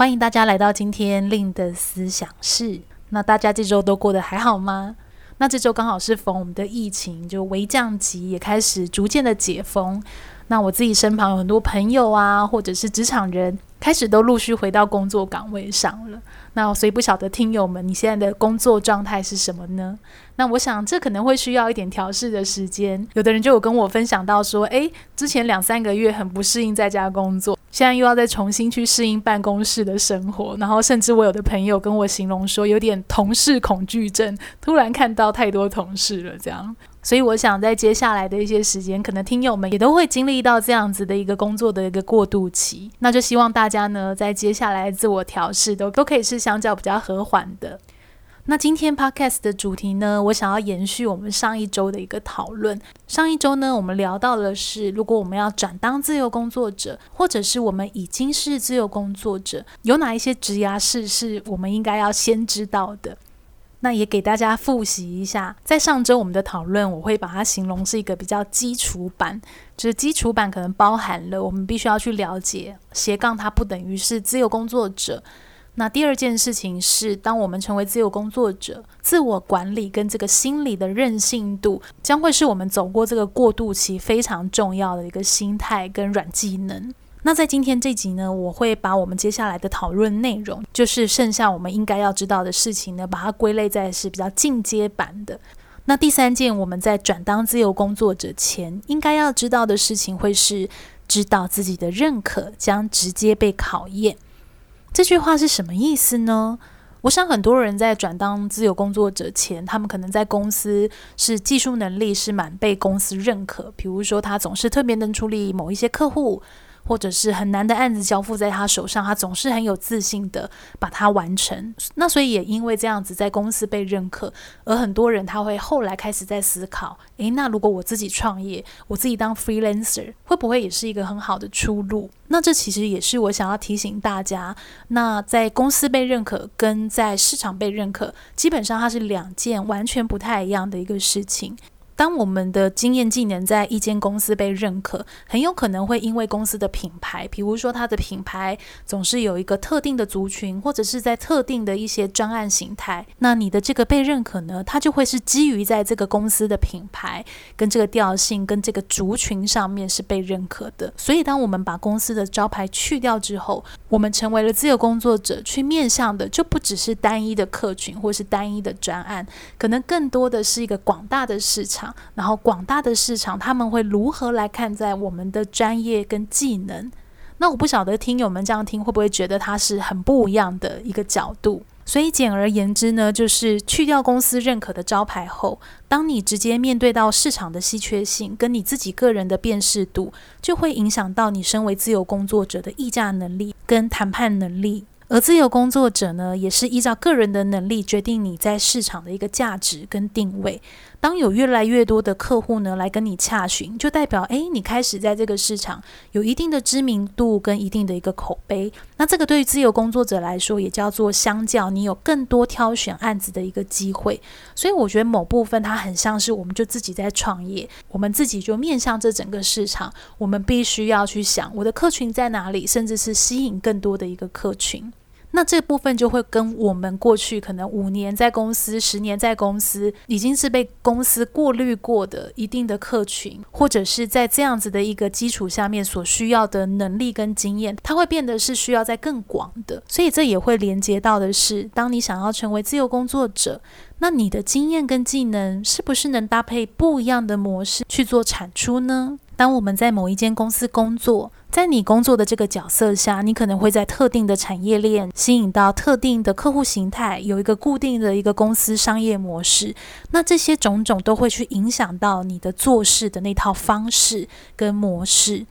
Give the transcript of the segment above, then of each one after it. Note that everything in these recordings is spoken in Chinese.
欢迎大家来到今天令的思想室。那大家这周都过得还好吗？那这周刚好是逢我们的疫情就微降级，也开始逐渐的解封。那我自己身旁有很多朋友啊，或者是职场人，开始都陆续回到工作岗位上了。那所以不晓得听友们，你现在的工作状态是什么呢？那我想这可能会需要一点调试的时间。有的人就有跟我分享到说，诶，之前两三个月很不适应在家工作，现在又要再重新去适应办公室的生活。然后甚至我有的朋友跟我形容说，有点同事恐惧症，突然看到太多同事了这样。所以我想在接下来的一些时间，可能听友们也都会经历到这样子的一个工作的一个过渡期。那就希望大家呢，在接下来自我调试都都可以是相较比较和缓的。那今天 podcast 的主题呢，我想要延续我们上一周的一个讨论。上一周呢，我们聊到的是，如果我们要转当自由工作者，或者是我们已经是自由工作者，有哪一些职涯事是我们应该要先知道的？那也给大家复习一下，在上周我们的讨论，我会把它形容是一个比较基础版，就是基础版可能包含了我们必须要去了解斜杠，它不等于是自由工作者。那第二件事情是，当我们成为自由工作者，自我管理跟这个心理的韧性度，将会是我们走过这个过渡期非常重要的一个心态跟软技能。那在今天这集呢，我会把我们接下来的讨论内容，就是剩下我们应该要知道的事情呢，把它归类在是比较进阶版的。那第三件，我们在转当自由工作者前，应该要知道的事情，会是知道自己的认可将直接被考验。这句话是什么意思呢？我想很多人在转当自由工作者前，他们可能在公司是技术能力是蛮被公司认可，比如说他总是特别能处理某一些客户。或者是很难的案子交付在他手上，他总是很有自信的把它完成。那所以也因为这样子，在公司被认可，而很多人他会后来开始在思考：诶，那如果我自己创业，我自己当 freelancer，会不会也是一个很好的出路？那这其实也是我想要提醒大家，那在公司被认可跟在市场被认可，基本上它是两件完全不太一样的一个事情。当我们的经验技能在一间公司被认可，很有可能会因为公司的品牌，比如说它的品牌总是有一个特定的族群，或者是在特定的一些专案形态，那你的这个被认可呢，它就会是基于在这个公司的品牌跟这个调性跟这个族群上面是被认可的。所以，当我们把公司的招牌去掉之后，我们成为了自由工作者，去面向的就不只是单一的客群或是单一的专案，可能更多的是一个广大的市场。然后广大的市场，他们会如何来看待我们的专业跟技能？那我不晓得听友们这样听会不会觉得它是很不一样的一个角度？所以简而言之呢，就是去掉公司认可的招牌后，当你直接面对到市场的稀缺性跟你自己个人的辨识度，就会影响到你身为自由工作者的议价能力跟谈判能力。而自由工作者呢，也是依照个人的能力决定你在市场的一个价值跟定位。当有越来越多的客户呢来跟你洽询，就代表诶，你开始在这个市场有一定的知名度跟一定的一个口碑。那这个对于自由工作者来说，也叫做相较你有更多挑选案子的一个机会。所以我觉得某部分它很像是我们就自己在创业，我们自己就面向这整个市场，我们必须要去想我的客群在哪里，甚至是吸引更多的一个客群。那这部分就会跟我们过去可能五年在公司、十年在公司，已经是被公司过滤过的一定的客群，或者是在这样子的一个基础下面所需要的能力跟经验，它会变得是需要在更广的。所以这也会连接到的是，当你想要成为自由工作者，那你的经验跟技能是不是能搭配不一样的模式去做产出呢？当我们在某一间公司工作，在你工作的这个角色下，你可能会在特定的产业链吸引到特定的客户形态，有一个固定的一个公司商业模式。那这些种种都会去影响到你的做事的那套方式跟模式。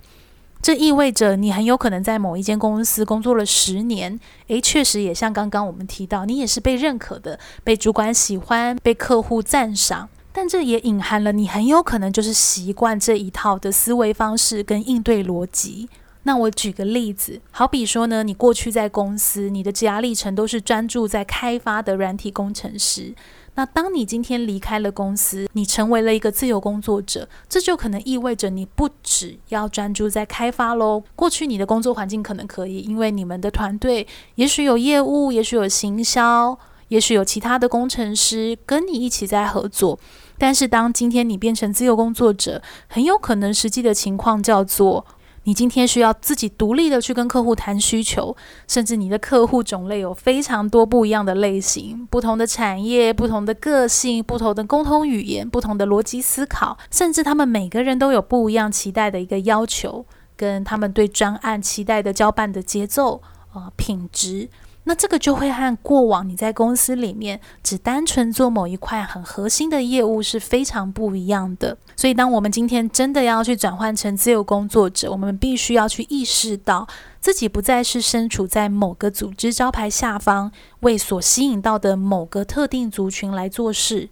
这意味着你很有可能在某一间公司工作了十年，诶，确实也像刚刚我们提到，你也是被认可的，被主管喜欢，被客户赞赏。但这也隐含了你很有可能就是习惯这一套的思维方式跟应对逻辑。那我举个例子，好比说呢，你过去在公司，你的职涯历程都是专注在开发的软体工程师。那当你今天离开了公司，你成为了一个自由工作者，这就可能意味着你不只要专注在开发喽。过去你的工作环境可能可以，因为你们的团队也许有业务，也许有行销，也许有其他的工程师跟你一起在合作。但是当今天你变成自由工作者，很有可能实际的情况叫做，你今天需要自己独立的去跟客户谈需求，甚至你的客户种类有非常多不一样的类型，不同的产业、不同的个性、不同的沟通语言、不同的逻辑思考，甚至他们每个人都有不一样期待的一个要求，跟他们对专案期待的交办的节奏啊、品质。那这个就会和过往你在公司里面只单纯做某一块很核心的业务是非常不一样的。所以，当我们今天真的要去转换成自由工作者，我们必须要去意识到自己不再是身处在某个组织招牌下方，为所吸引到的某个特定族群来做事。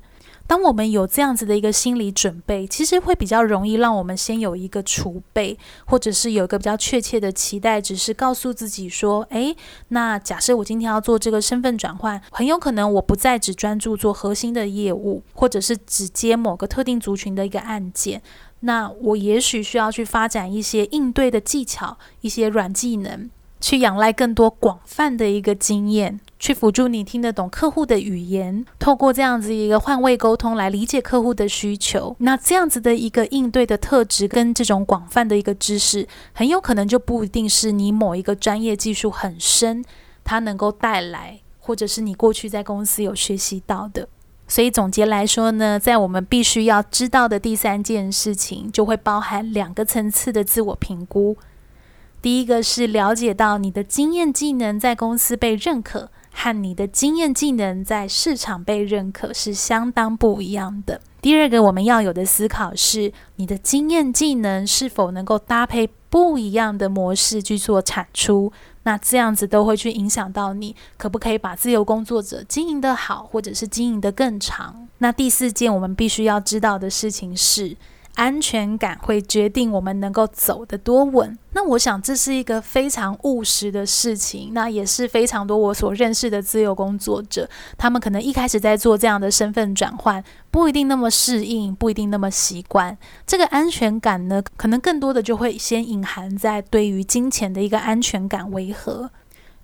当我们有这样子的一个心理准备，其实会比较容易让我们先有一个储备，或者是有一个比较确切的期待，只是告诉自己说：诶，那假设我今天要做这个身份转换，很有可能我不再只专注做核心的业务，或者是只接某个特定族群的一个案件，那我也许需要去发展一些应对的技巧，一些软技能。去仰赖更多广泛的一个经验，去辅助你听得懂客户的语言，透过这样子一个换位沟通来理解客户的需求。那这样子的一个应对的特质跟这种广泛的一个知识，很有可能就不一定是你某一个专业技术很深，它能够带来，或者是你过去在公司有学习到的。所以总结来说呢，在我们必须要知道的第三件事情，就会包含两个层次的自我评估。第一个是了解到你的经验技能在公司被认可，和你的经验技能在市场被认可是相当不一样的。第二个我们要有的思考是，你的经验技能是否能够搭配不一样的模式去做产出？那这样子都会去影响到你可不可以把自由工作者经营得好，或者是经营得更长。那第四件我们必须要知道的事情是，安全感会决定我们能够走得多稳。那我想这是一个非常务实的事情。那也是非常多我所认识的自由工作者，他们可能一开始在做这样的身份转换，不一定那么适应，不一定那么习惯。这个安全感呢，可能更多的就会先隐含在对于金钱的一个安全感为何。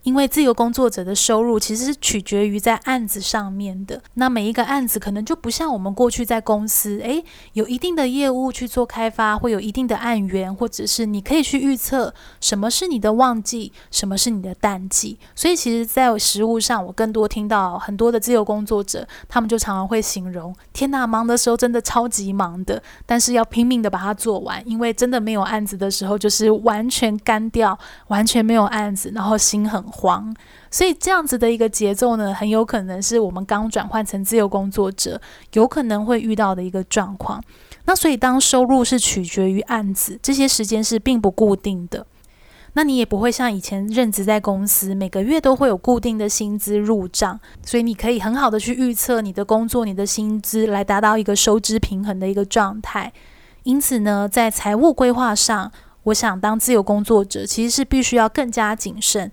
因为自由工作者的收入其实是取决于在案子上面的，那每一个案子可能就不像我们过去在公司，诶，有一定的业务去做开发，会有一定的案源，或者是你可以去预测什么是你的旺季，什么是你的淡季。所以其实，在实务上，我更多听到很多的自由工作者，他们就常常会形容：天呐，忙的时候真的超级忙的，但是要拼命的把它做完，因为真的没有案子的时候，就是完全干掉，完全没有案子，然后心很慌，所以这样子的一个节奏呢，很有可能是我们刚转换成自由工作者，有可能会遇到的一个状况。那所以当收入是取决于案子，这些时间是并不固定的。那你也不会像以前任职在公司，每个月都会有固定的薪资入账，所以你可以很好的去预测你的工作、你的薪资，来达到一个收支平衡的一个状态。因此呢，在财务规划上，我想当自由工作者其实是必须要更加谨慎。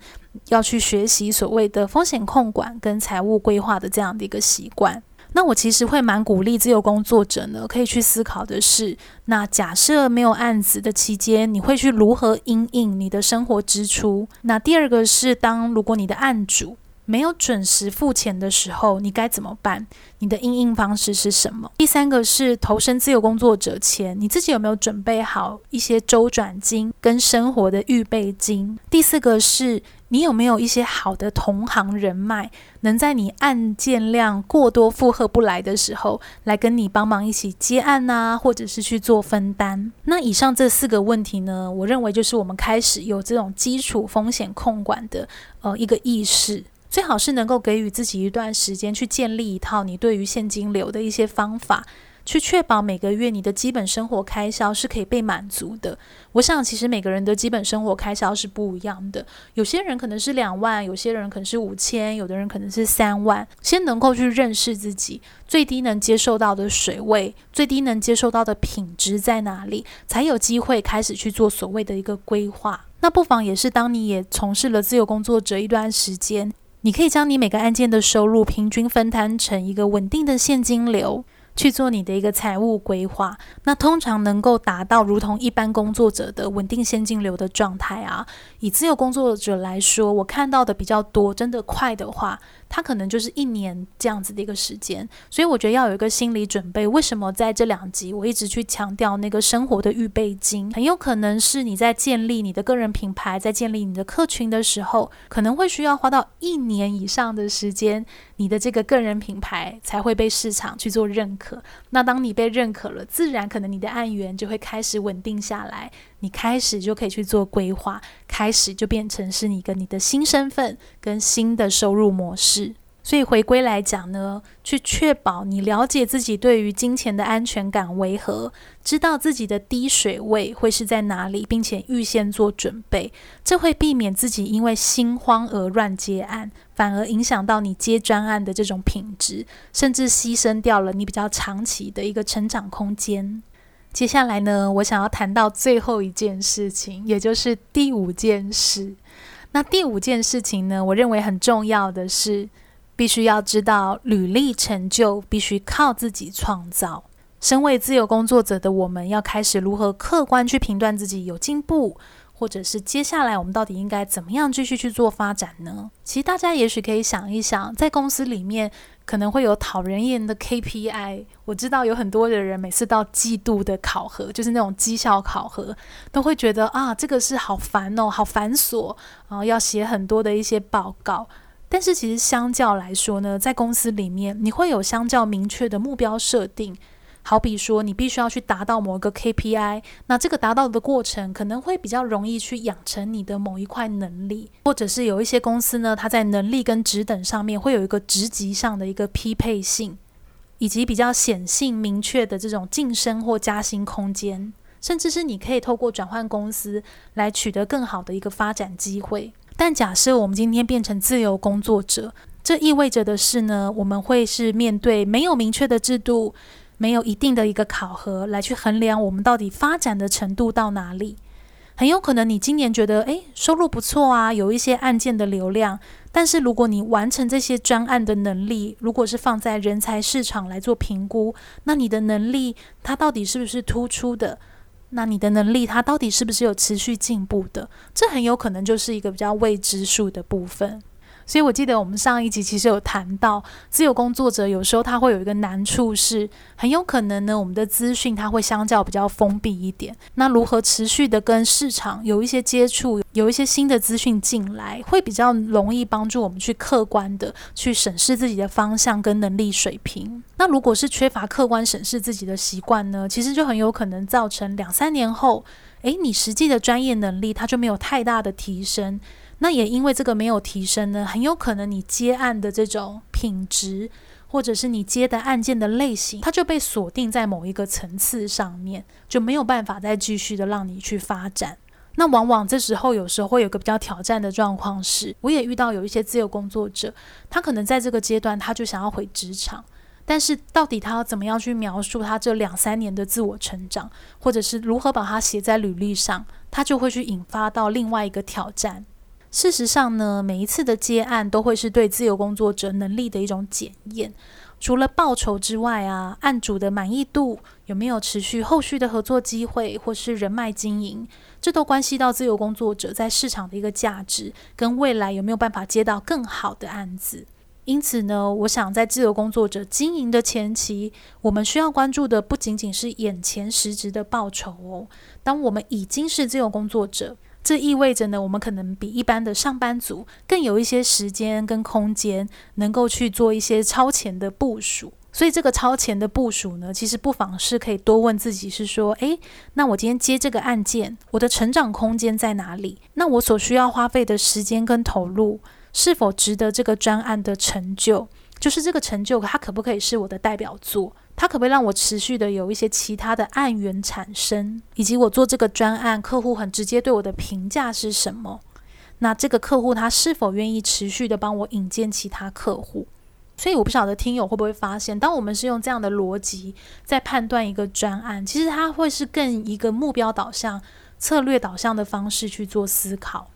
要去学习所谓的风险控管跟财务规划的这样的一个习惯。那我其实会蛮鼓励自由工作者呢，可以去思考的是，那假设没有案子的期间，你会去如何因应你的生活支出？那第二个是，当如果你的案主没有准时付钱的时候，你该怎么办？你的应应方式是什么？第三个是投身自由工作者前，你自己有没有准备好一些周转金跟生活的预备金？第四个是你有没有一些好的同行人脉，能在你案件量过多负荷不来的时候，来跟你帮忙一起接案呐，或者是去做分担？那以上这四个问题呢，我认为就是我们开始有这种基础风险控管的呃一个意识。最好是能够给予自己一段时间去建立一套你对于现金流的一些方法，去确保每个月你的基本生活开销是可以被满足的。我想，其实每个人的基本生活开销是不一样的，有些人可能是两万，有些人可能是五千，有的人可能是三万。先能够去认识自己最低能接受到的水位，最低能接受到的品质在哪里，才有机会开始去做所谓的一个规划。那不妨也是，当你也从事了自由工作者一段时间，你可以将你每个案件的收入平均分摊成一个稳定的现金流。去做你的一个财务规划，那通常能够达到如同一般工作者的稳定现金流的状态啊。以自由工作者来说，我看到的比较多，真的快的话，它可能就是一年这样子的一个时间。所以我觉得要有一个心理准备。为什么在这两集我一直去强调那个生活的预备金？很有可能是你在建立你的个人品牌，在建立你的客群的时候，可能会需要花到一年以上的时间。你的这个个人品牌才会被市场去做认可。那当你被认可了，自然可能你的案源就会开始稳定下来。你开始就可以去做规划，开始就变成是你跟你的新身份跟新的收入模式。所以回归来讲呢，去确保你了解自己对于金钱的安全感为何，知道自己的低水位会是在哪里，并且预先做准备，这会避免自己因为心慌而乱接案，反而影响到你接专案的这种品质，甚至牺牲掉了你比较长期的一个成长空间。接下来呢，我想要谈到最后一件事情，也就是第五件事。那第五件事情呢，我认为很重要的是。必须要知道，履历成就必须靠自己创造。身为自由工作者的我们，要开始如何客观去评断自己有进步，或者是接下来我们到底应该怎么样继续去做发展呢？其实大家也许可以想一想，在公司里面可能会有讨人厌的 KPI。我知道有很多的人每次到季度的考核，就是那种绩效考核，都会觉得啊，这个是好烦哦，好繁琐，然后要写很多的一些报告。但是其实相较来说呢，在公司里面，你会有相较明确的目标设定。好比说，你必须要去达到某一个 KPI，那这个达到的过程可能会比较容易去养成你的某一块能力，或者是有一些公司呢，它在能力跟职等上面会有一个职级上的一个匹配性，以及比较显性明确的这种晋升或加薪空间，甚至是你可以透过转换公司来取得更好的一个发展机会。但假设我们今天变成自由工作者，这意味着的是呢，我们会是面对没有明确的制度，没有一定的一个考核来去衡量我们到底发展的程度到哪里。很有可能你今年觉得，诶，收入不错啊，有一些案件的流量，但是如果你完成这些专案的能力，如果是放在人才市场来做评估，那你的能力它到底是不是突出的？那你的能力，它到底是不是有持续进步的？这很有可能就是一个比较未知数的部分。所以我记得我们上一集其实有谈到，自由工作者有时候他会有一个难处是，很有可能呢，我们的资讯它会相较比较封闭一点。那如何持续的跟市场有一些接触，有一些新的资讯进来，会比较容易帮助我们去客观的去审视自己的方向跟能力水平。那如果是缺乏客观审视自己的习惯呢，其实就很有可能造成两三年后，诶，你实际的专业能力它就没有太大的提升。那也因为这个没有提升呢，很有可能你接案的这种品质，或者是你接的案件的类型，它就被锁定在某一个层次上面，就没有办法再继续的让你去发展。那往往这时候有时候会有个比较挑战的状况是，我也遇到有一些自由工作者，他可能在这个阶段他就想要回职场，但是到底他要怎么样去描述他这两三年的自我成长，或者是如何把它写在履历上，他就会去引发到另外一个挑战。事实上呢，每一次的接案都会是对自由工作者能力的一种检验。除了报酬之外啊，案主的满意度有没有持续后续的合作机会，或是人脉经营，这都关系到自由工作者在市场的一个价值，跟未来有没有办法接到更好的案子。因此呢，我想在自由工作者经营的前期，我们需要关注的不仅仅是眼前实质的报酬哦。当我们已经是自由工作者，这意味着呢，我们可能比一般的上班族更有一些时间跟空间，能够去做一些超前的部署。所以，这个超前的部署呢，其实不妨是可以多问自己：是说，诶，那我今天接这个案件，我的成长空间在哪里？那我所需要花费的时间跟投入，是否值得这个专案的成就？就是这个成就，它可不可以是我的代表作？它可不可以让我持续的有一些其他的案源产生？以及我做这个专案，客户很直接对我的评价是什么？那这个客户他是否愿意持续的帮我引荐其他客户？所以我不晓得听友会不会发现，当我们是用这样的逻辑在判断一个专案，其实它会是更一个目标导向、策略导向的方式去做思考。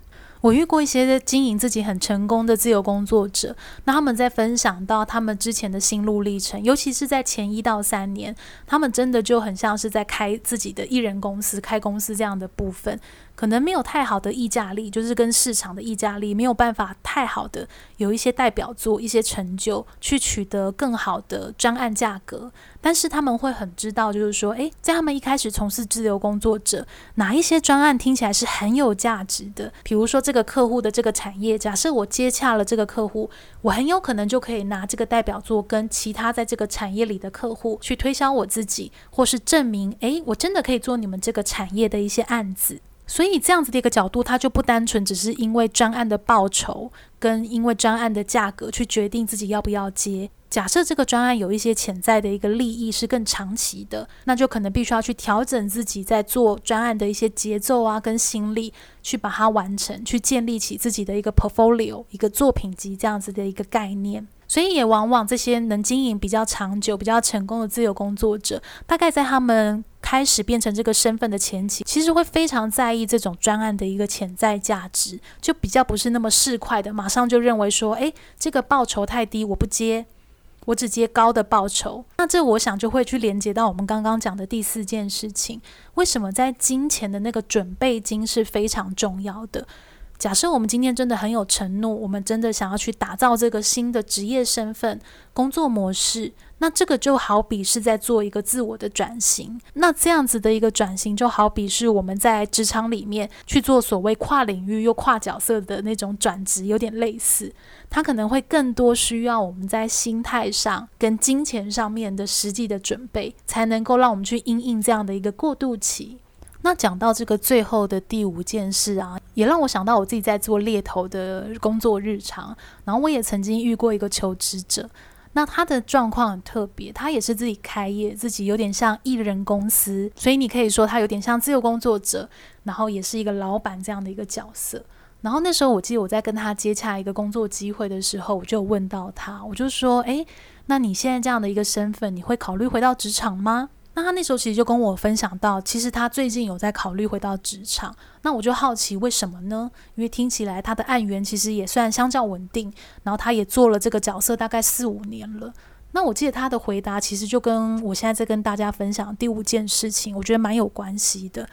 我遇过一些经营自己很成功的自由工作者，那他们在分享到他们之前的心路历程，尤其是在前一到三年，他们真的就很像是在开自己的艺人公司、开公司这样的部分。可能没有太好的议价力，就是跟市场的议价力没有办法太好的有一些代表作、一些成就，去取得更好的专案价格。但是他们会很知道，就是说，诶，在他们一开始从事自由工作者，哪一些专案听起来是很有价值的？比如说这个客户的这个产业，假设我接洽了这个客户，我很有可能就可以拿这个代表作跟其他在这个产业里的客户去推销我自己，或是证明，诶，我真的可以做你们这个产业的一些案子。所以这样子的一个角度，它就不单纯只是因为专案的报酬跟因为专案的价格去决定自己要不要接。假设这个专案有一些潜在的一个利益是更长期的，那就可能必须要去调整自己在做专案的一些节奏啊，跟心力去把它完成，去建立起自己的一个 portfolio，一个作品集这样子的一个概念。所以也往往这些能经营比较长久、比较成功的自由工作者，大概在他们开始变成这个身份的前期，其实会非常在意这种专案的一个潜在价值，就比较不是那么市侩的，马上就认为说，诶，这个报酬太低，我不接，我只接高的报酬。那这我想就会去连接到我们刚刚讲的第四件事情，为什么在金钱的那个准备金是非常重要的。假设我们今天真的很有承诺，我们真的想要去打造这个新的职业身份、工作模式，那这个就好比是在做一个自我的转型。那这样子的一个转型，就好比是我们在职场里面去做所谓跨领域又跨角色的那种转职，有点类似。它可能会更多需要我们在心态上跟金钱上面的实际的准备，才能够让我们去应应这样的一个过渡期。那讲到这个最后的第五件事啊，也让我想到我自己在做猎头的工作日常。然后我也曾经遇过一个求职者，那他的状况很特别，他也是自己开业，自己有点像艺人公司，所以你可以说他有点像自由工作者，然后也是一个老板这样的一个角色。然后那时候我记得我在跟他接洽一个工作机会的时候，我就问到他，我就说：“诶，那你现在这样的一个身份，你会考虑回到职场吗？”那他那时候其实就跟我分享到，其实他最近有在考虑回到职场。那我就好奇为什么呢？因为听起来他的案源其实也算相较稳定，然后他也做了这个角色大概四五年了。那我记得他的回答其实就跟我现在在跟大家分享第五件事情，我觉得蛮有关系的。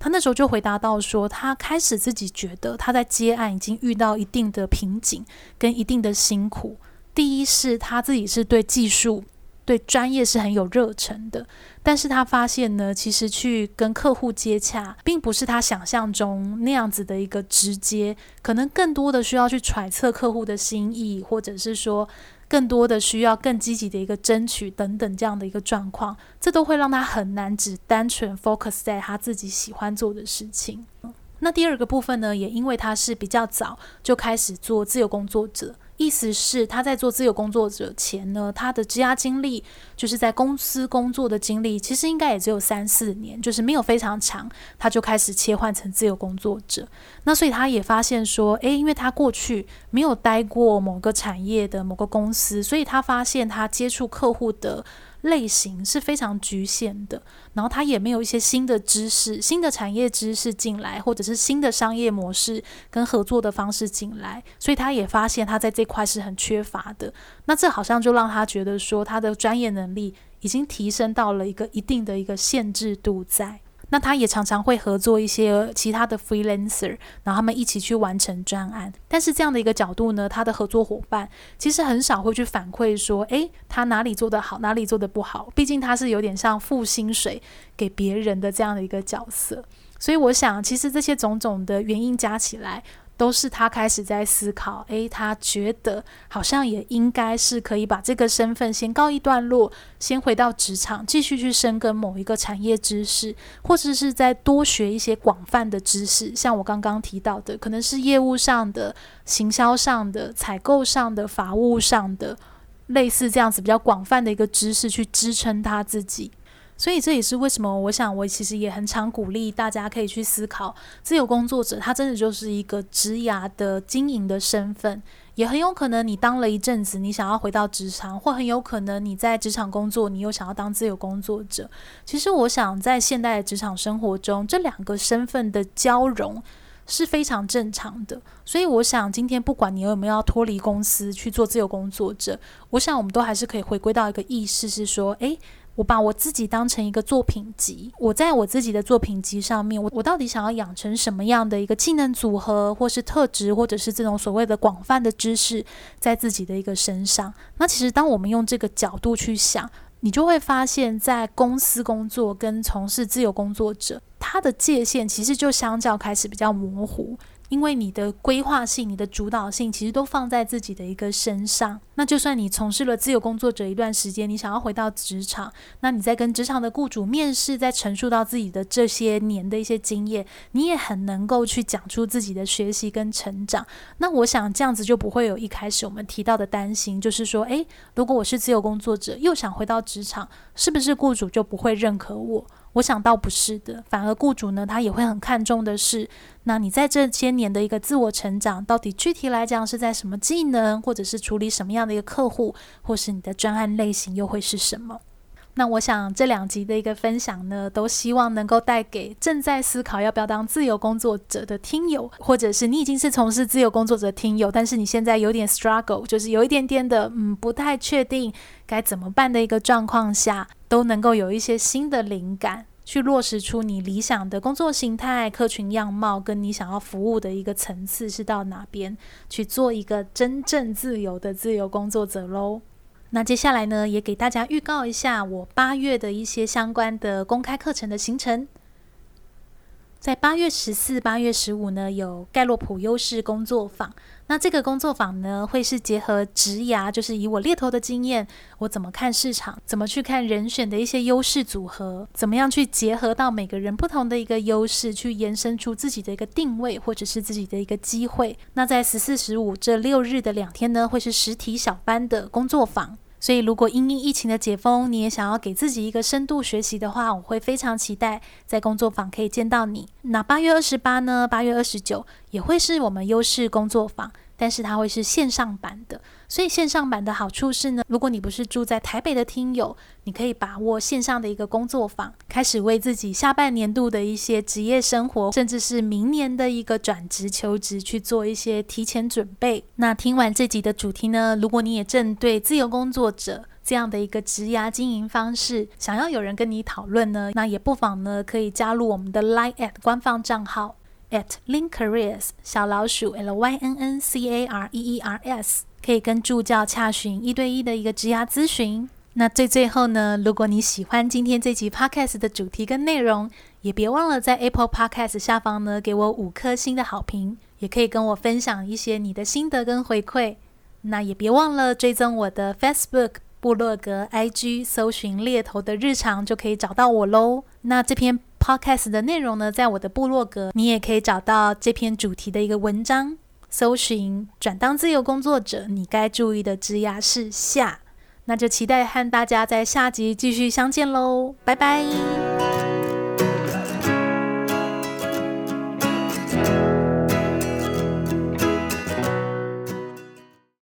他那时候就回答到说，他开始自己觉得他在接案已经遇到一定的瓶颈跟一定的辛苦。第一是他自己是对技术。对专业是很有热忱的，但是他发现呢，其实去跟客户接洽，并不是他想象中那样子的一个直接，可能更多的需要去揣测客户的心意，或者是说更多的需要更积极的一个争取等等这样的一个状况，这都会让他很难只单纯 focus 在他自己喜欢做的事情。那第二个部分呢，也因为他是比较早就开始做自由工作者。意思是他在做自由工作者前呢，他的职涯经历就是在公司工作的经历，其实应该也只有三四年，就是没有非常长，他就开始切换成自由工作者。那所以他也发现说，诶，因为他过去没有待过某个产业的某个公司，所以他发现他接触客户的。类型是非常局限的，然后他也没有一些新的知识、新的产业知识进来，或者是新的商业模式跟合作的方式进来，所以他也发现他在这块是很缺乏的。那这好像就让他觉得说，他的专业能力已经提升到了一个一定的一个限制度在。那他也常常会合作一些其他的 freelancer，然后他们一起去完成专案。但是这样的一个角度呢，他的合作伙伴其实很少会去反馈说，诶，他哪里做得好，哪里做得不好。毕竟他是有点像付薪水给别人的这样的一个角色。所以我想，其实这些种种的原因加起来。都是他开始在思考，诶，他觉得好像也应该是可以把这个身份先告一段落，先回到职场，继续去深耕某一个产业知识，或者是再多学一些广泛的知识，像我刚刚提到的，可能是业务上的、行销上的、采购上的、法务上的。类似这样子比较广泛的一个知识去支撑他自己。所以这也是为什么，我想我其实也很常鼓励大家可以去思考，自由工作者他真的就是一个职涯的经营的身份，也很有可能你当了一阵子，你想要回到职场，或很有可能你在职场工作，你又想要当自由工作者。其实我想在现代职场生活中，这两个身份的交融是非常正常的。所以我想今天不管你有没有要脱离公司去做自由工作者，我想我们都还是可以回归到一个意识，是说，诶。我把我自己当成一个作品集，我在我自己的作品集上面，我我到底想要养成什么样的一个技能组合，或是特质，或者是这种所谓的广泛的知识，在自己的一个身上。那其实当我们用这个角度去想，你就会发现，在公司工作跟从事自由工作者，它的界限其实就相较开始比较模糊。因为你的规划性、你的主导性，其实都放在自己的一个身上。那就算你从事了自由工作者一段时间，你想要回到职场，那你在跟职场的雇主面试，在陈述到自己的这些年的一些经验，你也很能够去讲出自己的学习跟成长。那我想这样子就不会有一开始我们提到的担心，就是说，诶，如果我是自由工作者，又想回到职场，是不是雇主就不会认可我？我想倒不是的，反而雇主呢，他也会很看重的是，那你在这些年的一个自我成长，到底具体来讲是在什么技能，或者是处理什么样的一个客户，或是你的专案类型又会是什么？那我想这两集的一个分享呢，都希望能够带给正在思考要不要当自由工作者的听友，或者是你已经是从事自由工作者听友，但是你现在有点 struggle，就是有一点点的嗯不太确定该怎么办的一个状况下，都能够有一些新的灵感，去落实出你理想的工作形态、客群样貌，跟你想要服务的一个层次是到哪边，去做一个真正自由的自由工作者喽。那接下来呢，也给大家预告一下我八月的一些相关的公开课程的行程。在八月十四、八月十五呢，有盖洛普优势工作坊。那这个工作坊呢，会是结合职涯，就是以我猎头的经验，我怎么看市场，怎么去看人选的一些优势组合，怎么样去结合到每个人不同的一个优势，去延伸出自己的一个定位，或者是自己的一个机会。那在十四、十五这六日的两天呢，会是实体小班的工作坊。所以，如果因应疫情的解封，你也想要给自己一个深度学习的话，我会非常期待在工作坊可以见到你。那八月二十八呢？八月二十九也会是我们优势工作坊。但是它会是线上版的，所以线上版的好处是呢，如果你不是住在台北的听友，你可以把握线上的一个工作坊，开始为自己下半年度的一些职业生活，甚至是明年的一个转职求职去做一些提前准备。那听完这集的主题呢，如果你也正对自由工作者这样的一个职涯经营方式，想要有人跟你讨论呢，那也不妨呢可以加入我们的 Line@ at 官方账号。At Lynn Careers 小老鼠 L Y N N C A R E E R S 可以跟助教洽询一对一的一个职涯咨询。那最最后呢，如果你喜欢今天这集 Podcast 的主题跟内容，也别忘了在 Apple Podcast 下方呢给我五颗星的好评，也可以跟我分享一些你的心得跟回馈。那也别忘了追踪我的 Facebook、部落格、IG，搜寻猎头的日常就可以找到我喽。那这篇。Podcast 的内容呢，在我的部落格，你也可以找到这篇主题的一个文章。搜寻转当自由工作者，你该注意的枝丫事下。那就期待和大家在下集继续相见喽，拜拜。